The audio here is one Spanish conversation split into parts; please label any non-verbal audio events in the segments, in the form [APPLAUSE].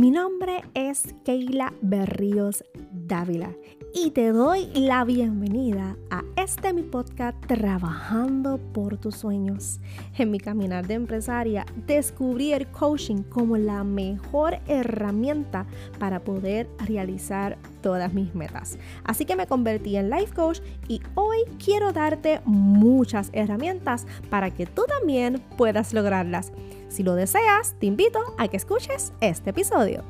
Mi nombre es Keila Berríos Dávila y te doy la bienvenida a este mi podcast Trabajando por tus sueños. En mi caminar de empresaria descubrí el coaching como la mejor herramienta para poder realizar todas mis metas. Así que me convertí en life coach y hoy quiero darte muchas herramientas para que tú también puedas lograrlas. Si lo deseas, te invito a que escuches este episodio.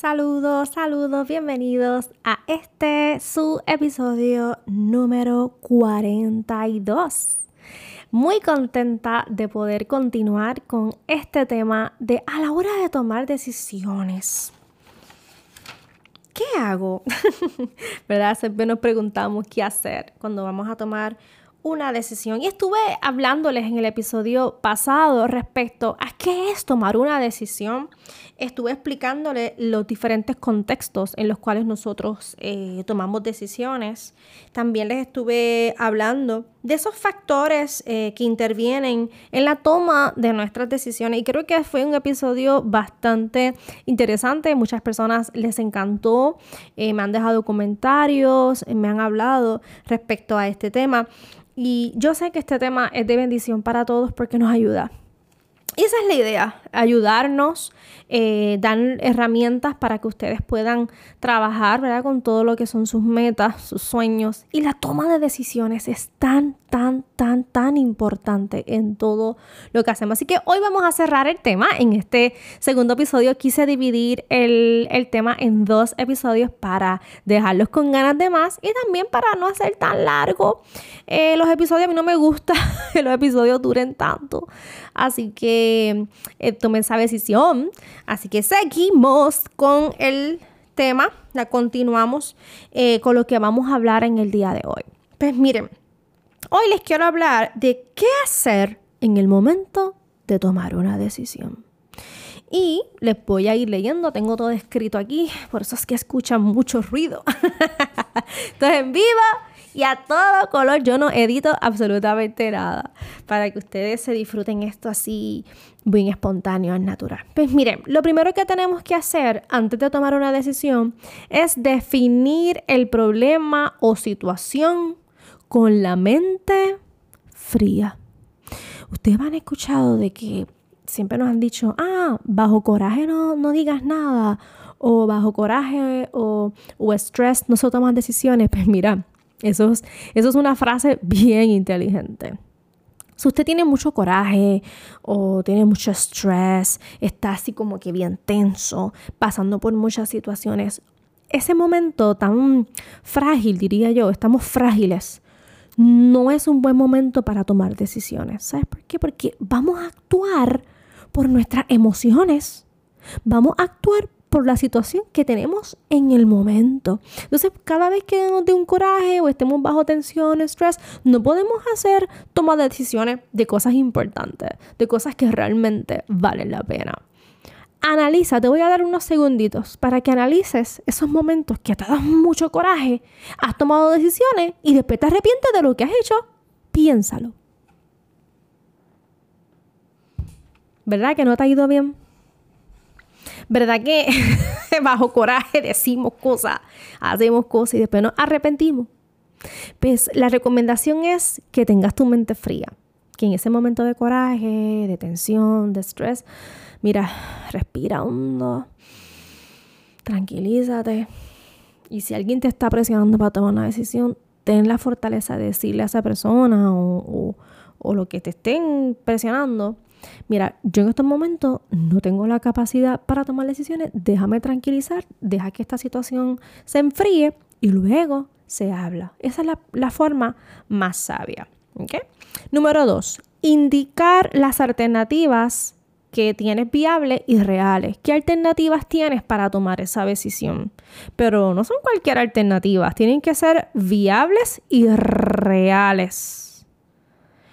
Saludos, saludos, bienvenidos a este su episodio número 42. Muy contenta de poder continuar con este tema de a la hora de tomar decisiones. ¿Qué hago? [LAUGHS] ¿Verdad? Siempre nos preguntamos qué hacer cuando vamos a tomar una decisión. Y estuve hablándoles en el episodio pasado respecto a qué es tomar una decisión. Estuve explicándoles los diferentes contextos en los cuales nosotros eh, tomamos decisiones. También les estuve hablando de esos factores eh, que intervienen en la toma de nuestras decisiones. Y creo que fue un episodio bastante interesante. Muchas personas les encantó, eh, me han dejado comentarios, me han hablado respecto a este tema. Y yo sé que este tema es de bendición para todos porque nos ayuda. Esa es la idea, ayudarnos, eh, dar herramientas para que ustedes puedan trabajar ¿verdad? con todo lo que son sus metas, sus sueños. Y la toma de decisiones es tan, tan, tan, tan importante en todo lo que hacemos. Así que hoy vamos a cerrar el tema. En este segundo episodio quise dividir el, el tema en dos episodios para dejarlos con ganas de más y también para no hacer tan largo eh, los episodios. A mí no me gusta [LAUGHS] que los episodios duren tanto. Así que eh, tomé esa decisión. Así que seguimos con el tema. La continuamos eh, con lo que vamos a hablar en el día de hoy. Pues miren. Hoy les quiero hablar de qué hacer en el momento de tomar una decisión. Y les voy a ir leyendo, tengo todo escrito aquí, por eso es que escuchan mucho ruido. [LAUGHS] Entonces, en viva y a todo color, yo no edito absolutamente nada para que ustedes se disfruten esto así bien espontáneo, es natural. Pues miren, lo primero que tenemos que hacer antes de tomar una decisión es definir el problema o situación con la mente fría. Ustedes han escuchado de que siempre nos han dicho, ah, bajo coraje no, no digas nada, o bajo coraje o, o estrés no se toman decisiones. [LAUGHS] Pues mira, eso es, eso es una frase bien inteligente. Si usted tiene mucho coraje o tiene mucho estrés, está así como que bien tenso, pasando por muchas situaciones, ese momento tan frágil, diría yo, estamos frágiles no es un buen momento para tomar decisiones. ¿Sabes por qué? Porque vamos a actuar por nuestras emociones. Vamos a actuar por la situación que tenemos en el momento. Entonces, cada vez que nos dé un coraje o estemos bajo tensión, estrés, no podemos hacer tomar decisiones de cosas importantes, de cosas que realmente valen la pena analiza, te voy a dar unos segunditos para que analices esos momentos que te dan mucho coraje, has tomado decisiones y después te arrepientes de lo que has hecho. Piénsalo. ¿Verdad que no te ha ido bien? ¿Verdad que [LAUGHS] bajo coraje decimos cosas, hacemos cosas y después nos arrepentimos? Pues la recomendación es que tengas tu mente fría, que en ese momento de coraje, de tensión, de estrés, Mira, respira hondo, tranquilízate. Y si alguien te está presionando para tomar una decisión, ten la fortaleza de decirle a esa persona o, o lo que te estén presionando, mira, yo en estos momentos no tengo la capacidad para tomar decisiones, déjame tranquilizar, deja que esta situación se enfríe y luego se habla. Esa es la, la forma más sabia. Número dos, indicar las alternativas que tienes viables y reales. ¿Qué alternativas tienes para tomar esa decisión? Pero no son cualquier alternativa, tienen que ser viables y reales.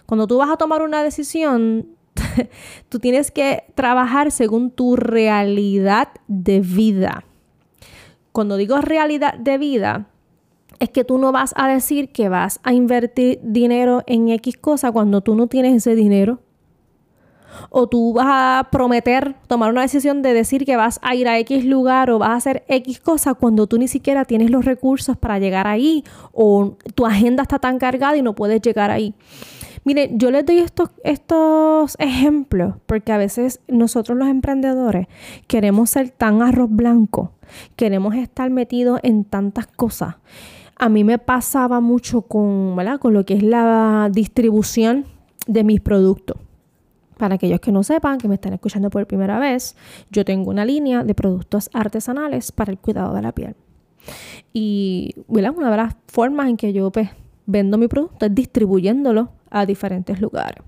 Cuando tú vas a tomar una decisión, [LAUGHS] tú tienes que trabajar según tu realidad de vida. Cuando digo realidad de vida, es que tú no vas a decir que vas a invertir dinero en X cosa cuando tú no tienes ese dinero o tú vas a prometer tomar una decisión de decir que vas a ir a X lugar o vas a hacer X cosa cuando tú ni siquiera tienes los recursos para llegar ahí o tu agenda está tan cargada y no puedes llegar ahí. Mire, yo les doy estos, estos ejemplos porque a veces nosotros los emprendedores queremos ser tan arroz blanco, queremos estar metidos en tantas cosas. A mí me pasaba mucho con, con lo que es la distribución de mis productos. Para aquellos que no sepan, que me están escuchando por primera vez, yo tengo una línea de productos artesanales para el cuidado de la piel. Y una de las formas en que yo pues, vendo mi producto es distribuyéndolo a diferentes lugares.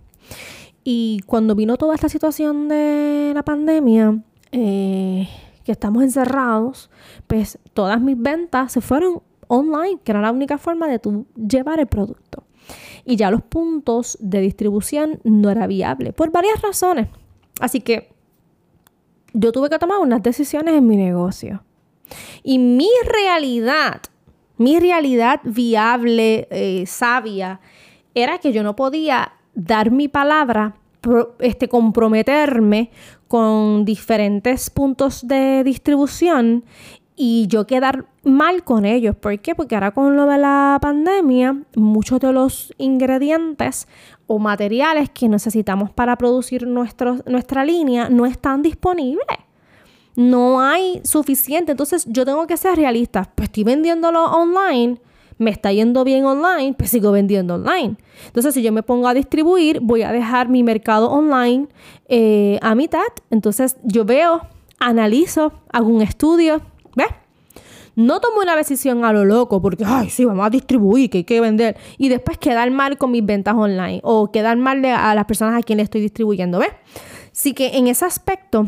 Y cuando vino toda esta situación de la pandemia, eh, que estamos encerrados, pues todas mis ventas se fueron online, que era la única forma de tú llevar el producto y ya los puntos de distribución no era viable por varias razones. Así que yo tuve que tomar unas decisiones en mi negocio. Y mi realidad, mi realidad viable, eh, sabia, era que yo no podía dar mi palabra, este, comprometerme con diferentes puntos de distribución y yo quedar mal con ellos. ¿Por qué? Porque ahora con lo de la pandemia, muchos de los ingredientes o materiales que necesitamos para producir nuestra línea no están disponibles. No hay suficiente. Entonces yo tengo que ser realista. Pues estoy vendiéndolo online. Me está yendo bien online, pues sigo vendiendo online. Entonces, si yo me pongo a distribuir, voy a dejar mi mercado online eh, a mitad. Entonces, yo veo, analizo, hago un estudio, ¿Ves? No tomo una decisión a lo loco porque, ay, sí, vamos a distribuir, que hay que vender. Y después quedar mal con mis ventas online o quedar mal a las personas a quienes estoy distribuyendo, ¿ves? Así que en ese aspecto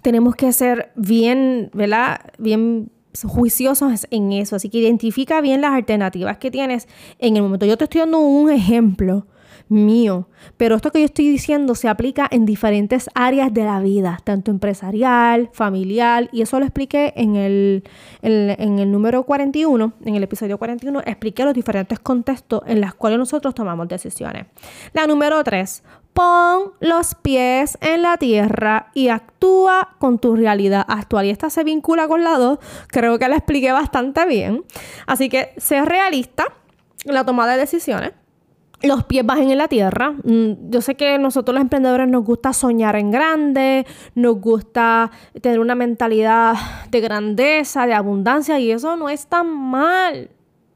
tenemos que ser bien, ¿verdad? Bien juiciosos en eso. Así que identifica bien las alternativas que tienes en el momento. Yo te estoy dando un ejemplo mío. Pero esto que yo estoy diciendo se aplica en diferentes áreas de la vida, tanto empresarial, familiar, y eso lo expliqué en el, en, el número 41, en el episodio 41, expliqué los diferentes contextos en los cuales nosotros tomamos decisiones. La número 3, pon los pies en la tierra y actúa con tu realidad actual. Y esta se vincula con la 2, creo que la expliqué bastante bien. Así que sé realista en la toma de decisiones los pies bajen en la tierra. Mm, yo sé que nosotros los emprendedores nos gusta soñar en grande, nos gusta tener una mentalidad de grandeza, de abundancia, y eso no está mal.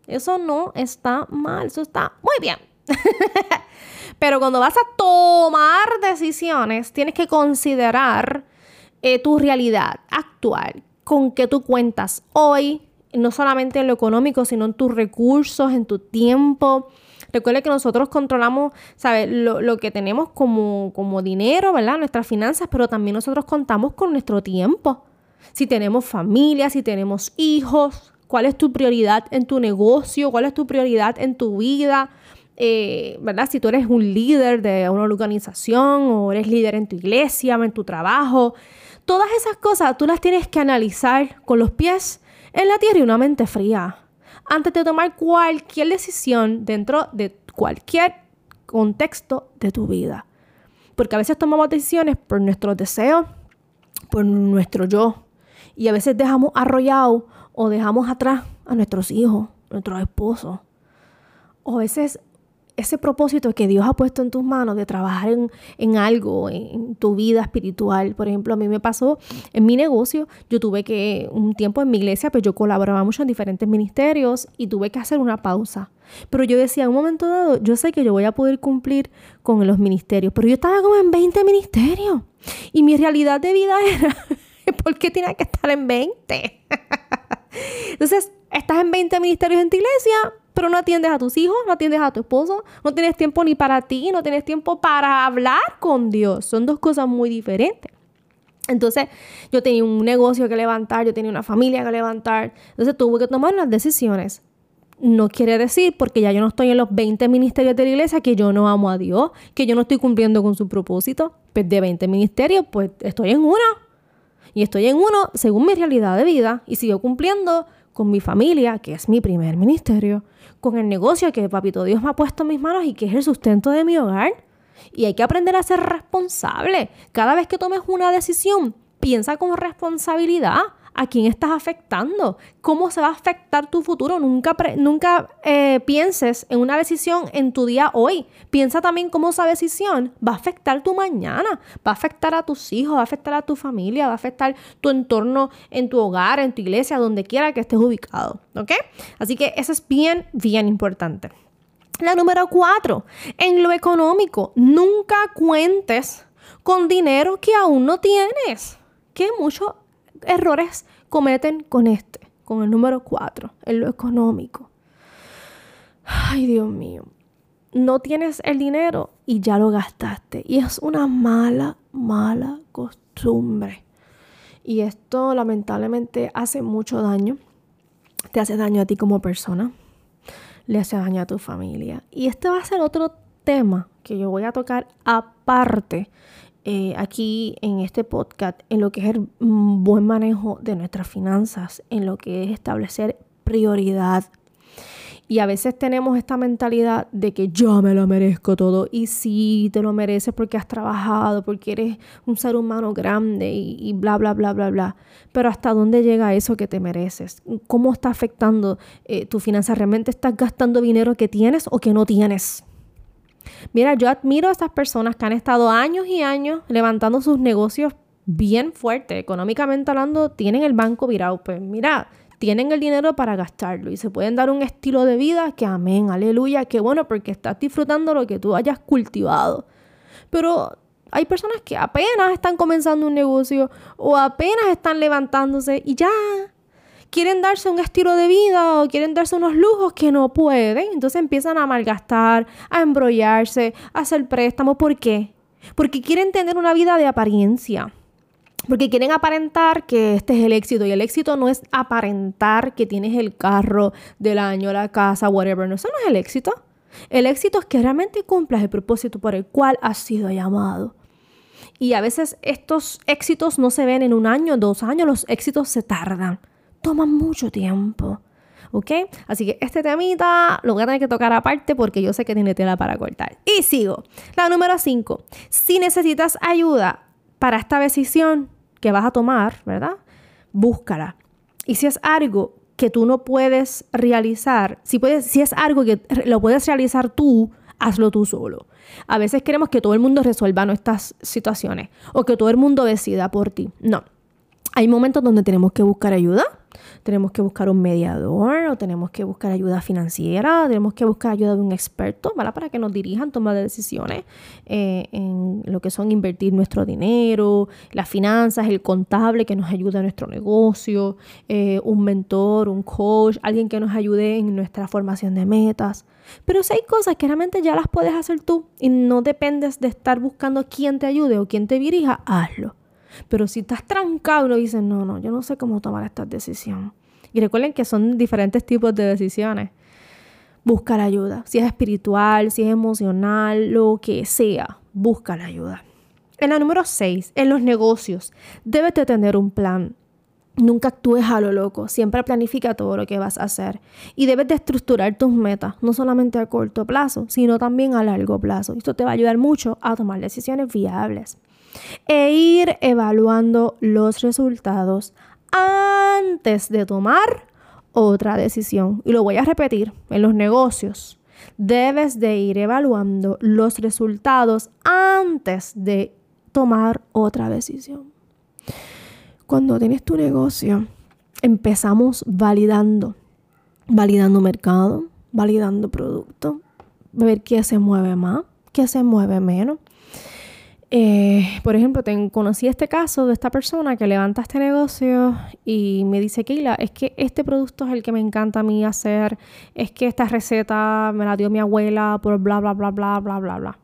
Eso no está mal, eso está muy bien. [LAUGHS] Pero cuando vas a tomar decisiones, tienes que considerar eh, tu realidad actual, con qué tú cuentas hoy, no solamente en lo económico, sino en tus recursos, en tu tiempo Recuerde que nosotros controlamos, ¿sabes? Lo, que tenemos como, como dinero, ¿verdad? Nuestras finanzas, pero también nosotros contamos con nuestro tiempo. Si tenemos familia, si tenemos hijos, cuál es tu prioridad en tu negocio, cuál es tu prioridad en tu vida. Eh, ¿verdad? Si tú eres un líder de una organización o eres líder en tu iglesia, en tu trabajo, todas esas cosas tú las tienes que analizar con los pies en la tierra y una mente fría antes de tomar cualquier decisión dentro de cualquier contexto de tu vida. Porque a veces tomamos decisiones por nuestros deseos, por nuestro yo. Y a veces dejamos arrollado o dejamos atrás a nuestros hijos, nuestros esposos. O a veces ese propósito que Dios ha puesto en tus manos de trabajar en, algo, en, tu vida espiritual. Por ejemplo, a mí me pasó en mi negocio, yo tuve que, un tiempo en mi iglesia, pues yo colaboraba mucho en diferentes ministerios y tuve que hacer una pausa. Pero yo decía, en un momento dado, yo sé que yo voy a poder cumplir con los ministerios, pero yo estaba como en 20 ministerios y mi realidad de vida [LAUGHS] era, ¿por qué tenía que estar en 20? [LAUGHS] Entonces, estás en 20 ministerios en tu iglesia, pero no atiendes a tus hijos, no atiendes a tu esposo, no tienes tiempo ni para ti, no tienes tiempo para hablar con Dios. Son dos cosas muy diferentes. Entonces, yo tenía un negocio que levantar, yo tenía una familia que levantar. Entonces, tuve que tomar unas decisiones. No quiere decir, porque ya yo no estoy en los 20 ministerios de la iglesia, que yo no amo a Dios, que yo no estoy cumpliendo con su propósito. Pues de 20 ministerios, pues estoy en uno. Y estoy en uno según mi realidad de vida y sigo cumpliendo con mi familia, que es mi primer ministerio, con el negocio que Papito Dios me ha puesto en mis manos y que es el sustento de mi hogar. Y hay que aprender a ser responsable. Cada vez que tomes una decisión, piensa con responsabilidad a quién estás afectando, cómo se va a afectar tu futuro. Nunca, eh, pienses en una decisión en tu día hoy. Piensa también cómo esa decisión va a afectar tu mañana, va a afectar a tus hijos, va a afectar a tu familia, va a afectar tu entorno en tu hogar, en tu iglesia, donde quiera que estés ubicado. ¿Ok? Así que eso es bien, bien importante. La número cuatro, en lo económico, nunca cuentes con dinero que aún no tienes. Que muchos errores cometen con este, con el número 4, en lo económico. Ay, Dios mío. No tienes el dinero y ya lo gastaste. Y es una mala, mala costumbre. Y esto lamentablemente hace mucho daño. Te hace daño a ti como persona. Le hace daño a tu familia. Y este va a ser otro tema que yo voy a tocar aparte eh, aquí en este podcast en lo que es el buen manejo de nuestras finanzas, en lo que es establecer prioridad. Y a veces tenemos esta mentalidad de que yo me lo merezco todo. Y sí, te lo mereces porque has trabajado, porque eres un ser humano grande y, bla, bla, bla, bla, bla. Pero ¿hasta dónde llega eso que te mereces? ¿Cómo está afectando eh, tu finanza? ¿Realmente estás gastando dinero que tienes o que no tienes? Mira, yo admiro a estas personas que han estado años y años levantando sus negocios bien fuerte, económicamente hablando, tienen el banco virado. Pues mira, tienen el dinero para gastarlo y se pueden dar un estilo de vida que amén, aleluya, qué bueno porque estás disfrutando lo que tú hayas cultivado. Pero hay personas que apenas están comenzando un negocio o apenas están levantándose y ya quieren darse un estilo de vida o quieren darse unos lujos que no pueden. Entonces empiezan a malgastar, a embrollarse, a hacer préstamos. ¿Por qué? Porque quieren tener una vida de apariencia. Porque quieren aparentar que este es el éxito. Y el éxito no es aparentar que tienes el carro del año, la casa, whatever. No, eso no es el éxito. El éxito es que realmente cumplas el propósito por el cual has sido llamado. Y a veces estos éxitos no se ven en un año, dos años, los éxitos se tardan toma mucho tiempo. ¿Ok? Así que este temita lo voy a tener que tocar aparte porque yo sé que tiene tela para cortar. Y sigo. La número 5. Si necesitas ayuda para esta decisión que vas a tomar, ¿verdad? Búscala. Y si es algo que tú no puedes realizar, si, puedes, si es algo que lo puedes realizar tú, hazlo tú solo. A veces queremos que todo el mundo resuelva nuestras situaciones o que todo el mundo decida por ti. No. Hay momentos donde tenemos que buscar ayuda tenemos que buscar un mediador o tenemos que buscar ayuda financiera, tenemos que buscar ayuda de un experto. Para que nos dirijan, tomar decisiones eh, en lo que son invertir nuestro dinero, las finanzas, el contable que nos ayude a nuestro negocio, eh, un mentor, un coach, alguien que nos ayude en nuestra formación de metas. Pero si hay cosas que realmente ya las puedes hacer tú y no dependes de estar buscando quién te ayude o quién te dirija, hazlo. Pero si estás trancado y dices, no, no, yo no sé cómo tomar esta decisión. Y recuerden que son diferentes tipos de decisiones. Busca la ayuda. Si es espiritual, si es emocional, lo que sea, busca la ayuda. En la número 6, en los negocios, debes de tener un plan. Nunca actúes a lo loco, siempre planifica todo lo que vas a hacer y debes de estructurar tus metas, no solamente a corto plazo, sino también a largo plazo. Esto te va a ayudar mucho a tomar decisiones viables e ir evaluando los resultados antes de tomar otra decisión. Y lo voy a repetir, en los negocios debes de ir evaluando los resultados antes de tomar otra decisión. Cuando tienes tu negocio, empezamos validando, validando mercado, validando producto, ver qué se mueve más, qué se mueve menos. Eh, por ejemplo, conocí este caso de esta persona que levanta este negocio y me dice, Keila, es que este producto es el que me encanta a mí hacer, es que esta receta me la dio mi abuela por bla, bla, bla, bla, bla, bla, bla.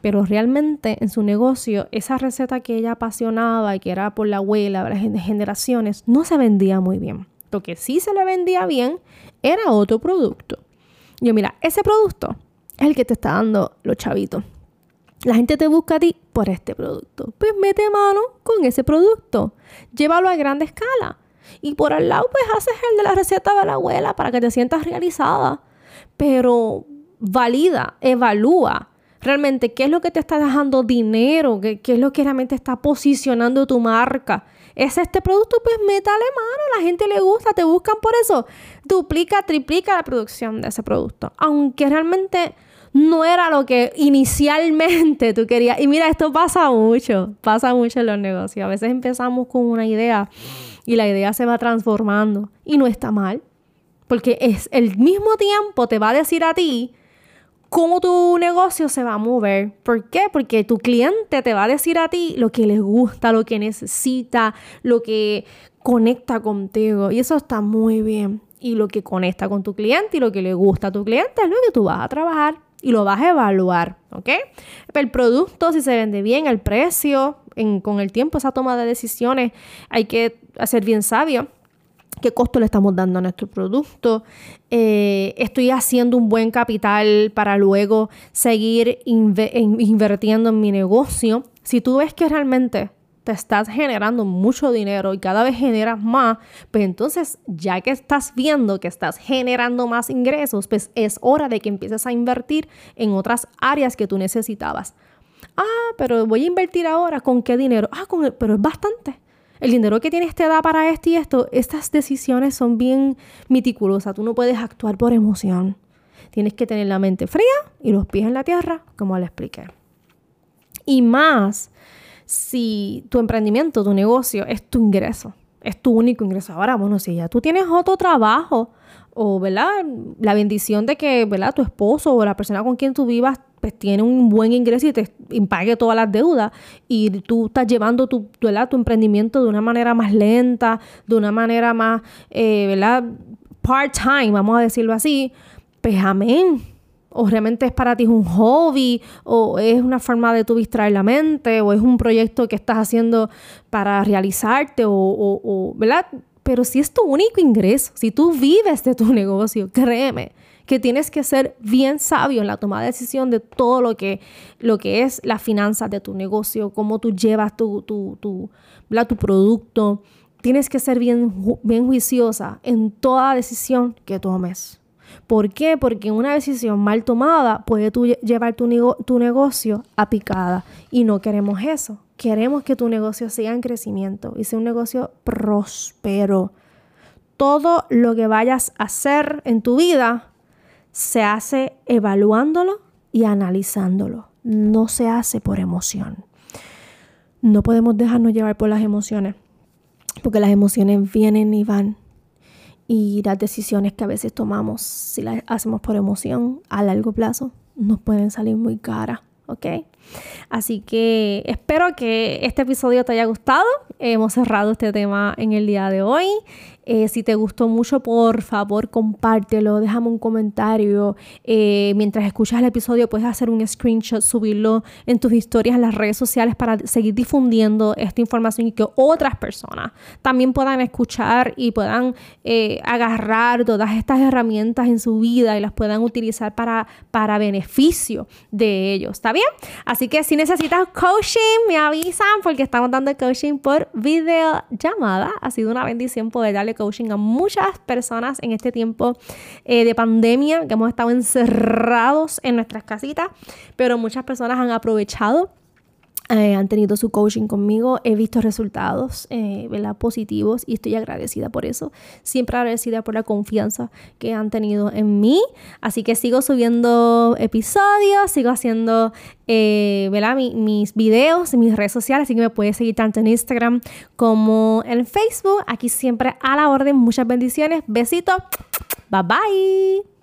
Pero realmente en su negocio, esa receta que ella apasionaba y que era por la abuela, de las generaciones, no se vendía muy bien. Lo que sí se le vendía bien era otro producto. Yo, mira, ese producto es el que te está dando los chavitos. La gente te busca a ti por este producto. Pues mete mano con ese producto. Llévalo a grande escala. Y por al lado, pues haces el de la receta de la abuela para que te sientas realizada. Pero valida, evalúa realmente qué es lo que te está dejando dinero, qué, qué es lo que realmente está posicionando tu marca. ¿Es este producto? Pues métale mano, la gente le gusta, te buscan por eso. Duplica, triplica la producción de ese producto. Aunque realmente no era lo que inicialmente tú querías. Y mira, esto pasa mucho, pasa mucho en los negocios. A veces empezamos con una idea y la idea se va transformando y no está mal. Porque es el mismo tiempo te va a decir a ti cómo tu negocio se va a mover. ¿Por qué? Porque tu cliente te va a decir a ti lo que le gusta, lo que necesita, lo que conecta contigo. Y eso está muy bien. Y lo que conecta con tu cliente y lo que le gusta a tu cliente es lo que tú vas a trabajar y lo vas a evaluar, ¿ok? El producto, si se vende bien, el precio, con el tiempo, esa toma de decisiones, hay que hacer bien sabio qué costo le estamos dando a nuestro producto, eh, estoy haciendo un buen capital para luego seguir invirtiendo en mi negocio. Si tú ves que realmente estás generando mucho dinero y cada vez generas más, pues entonces ya que estás viendo que estás generando más ingresos, pues es hora de que empieces a invertir en otras áreas que tú necesitabas. Ah, pero voy a invertir ahora, ¿con qué dinero? Ah, con pero es bastante el dinero que tienes te da para esto y esto, estas decisiones son bien meticulosas. Tú no puedes actuar por emoción. Tienes que tener la mente fría y los pies en la tierra, como le expliqué. Y más si tu emprendimiento, tu negocio es tu ingreso, es tu único ingreso. Ahora, bueno, si ya tú tienes otro trabajo o, ¿verdad? La bendición de que, ¿verdad? Tu esposo o la persona con quien tú vivas pues tiene un buen ingreso y te pague todas las deudas y tú estás llevando tu, tu, tu emprendimiento de una manera más lenta, de una manera más, eh, ¿verdad? Part-time, vamos a decirlo así, pues amén. O realmente es para ti un hobby, o es una forma de tú distraer la mente, o es un proyecto que estás haciendo para realizarte, o, o, o ¿verdad? Pero si es tu único ingreso, si tú vives de tu [LAUGHS] negocio, créeme, que tienes que ser bien sabio en la toma de decisión de todo lo que, lo que es la finanza de tu negocio, cómo tú llevas tu, tu, tu, tu producto. Tienes que ser bien, bien juiciosa en toda decisión que tomes. ¿Por qué? Porque una decisión mal tomada puede llevar tu, tu negocio a picada y no queremos eso. Queremos que tu negocio siga en crecimiento y sea un negocio próspero. Todo lo que vayas a hacer en tu vida se hace evaluándolo y analizándolo. No se hace por emoción. No podemos dejarnos llevar por las emociones, porque las emociones vienen y van. Y las decisiones que a veces tomamos, si las hacemos por emoción, a largo plazo, nos pueden salir muy caras. ¿ok? Así que espero que este episodio te haya gustado. Hemos cerrado este tema en el día de hoy. Eh, si te gustó mucho, por favor, compártelo, déjame un comentario. Eh, mientras escuchas el episodio, puedes hacer un screenshot, subirlo en tus historias en las redes sociales para seguir difundiendo esta información y que otras personas también puedan escuchar y puedan eh, agarrar todas estas herramientas en su vida y las puedan utilizar para, para beneficio de ellos. ¿Está bien? Que si necesitas coaching, me avisan porque estamos dando coaching por videollamada. Ha sido una bendición poder darle coaching a muchas personas en este tiempo eh, de pandemia, que hemos estado encerrados en nuestras casitas, pero muchas personas han aprovechado eh, han tenido su coaching conmigo, he visto resultados eh, positivos y estoy agradecida por eso. Siempre agradecida por la confianza que han tenido en mí. Así que sigo subiendo episodios, sigo haciendo eh, mis videos en mis redes sociales, así que me puedes seguir tanto en Instagram como en Facebook. Aquí siempre a la orden. Muchas bendiciones. Besitos. Bye bye.